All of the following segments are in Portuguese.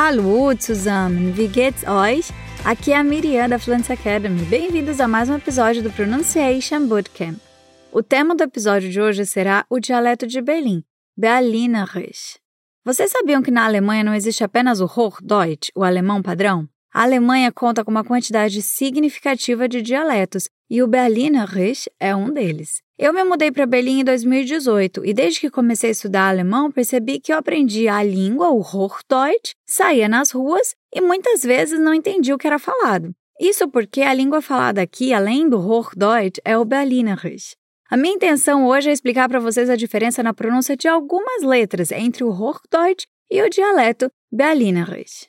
Hallo zusammen, wie geht's euch? Aqui é a Miriam da Fluency Academy. Bem-vindos a mais um episódio do Pronunciation Bootcamp. O tema do episódio de hoje será o dialeto de Berlim, Berlinerisch. Vocês sabiam que na Alemanha não existe apenas o Hochdeutsch, o alemão padrão? A Alemanha conta com uma quantidade significativa de dialetos e o Berlinerisch é um deles. Eu me mudei para Berlim em 2018 e desde que comecei a estudar alemão percebi que eu aprendi a língua, o Hochdeutsch, saía nas ruas e muitas vezes não entendi o que era falado. Isso porque a língua falada aqui, além do Hochdeutsch, é o Berlinerisch. A minha intenção hoje é explicar para vocês a diferença na pronúncia de algumas letras entre o Hochdeutsch e o dialeto Berlinerisch.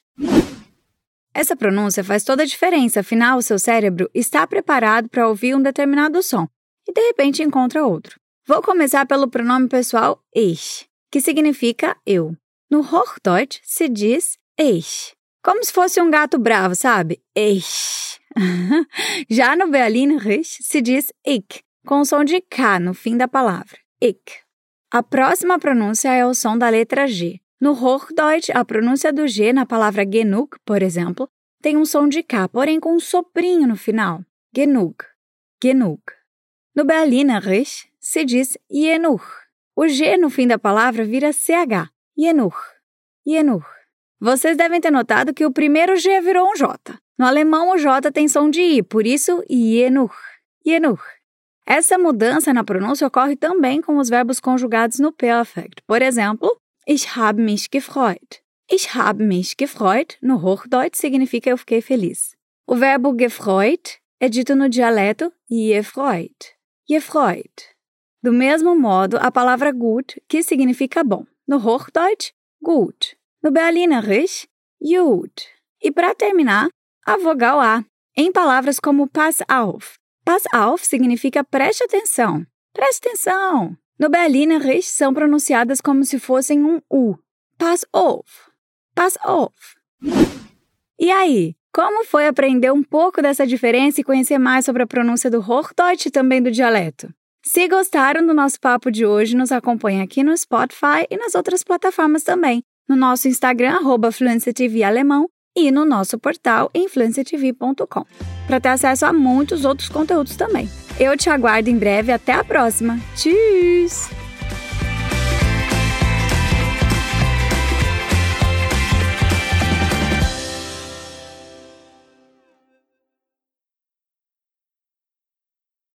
Essa pronúncia faz toda a diferença, afinal, o seu cérebro está preparado para ouvir um determinado som e de repente encontra outro. Vou começar pelo pronome pessoal ich, que significa eu. No Hochdeutsch se diz ich, como se fosse um gato bravo, sabe? Ich. Já no Berlinerisch se diz ich, com o som de K no fim da palavra. Ich. A próxima pronúncia é o som da letra G. No Hochdeutsch, a pronúncia do G na palavra genug, por exemplo, tem um som de K, porém com um soprinho no final. Genug. Genug. No Berlinerisch se diz Jenuch. O G no fim da palavra vira CH. Jenuch. Jenuch. Vocês devem ter notado que o primeiro G virou um J. No alemão, o J tem som de I, por isso Jenuch. Jenuch. Essa mudança na pronúncia ocorre também com os verbos conjugados no Perfect. Por exemplo, Ich habe mich gefreut. Ich habe mich gefreut, no Hochdeutsch, significa eu fiquei feliz. O verbo gefreut é dito no dialeto gefreut gefreut. Do mesmo modo, a palavra gut, que significa bom. No Hochdeutsch, gut. No Berlinerisch, gut. E para terminar, a vogal A, em palavras como pass auf. Pass auf significa preste atenção. Preste atenção. No Berlinerisch são pronunciadas como se fossem um U. Pass auf. Pass auf. E aí, como foi aprender um pouco dessa diferença e conhecer mais sobre a pronúncia do Hochdeutsch e também do dialeto? Se gostaram do nosso papo de hoje, nos acompanhe aqui no Spotify e nas outras plataformas também, no nosso Instagram, arroba Alemão, e no nosso portal, influenciatv.com, para ter acesso a muitos outros conteúdos também. Eu te aguardo em breve, até a próxima. Tchau!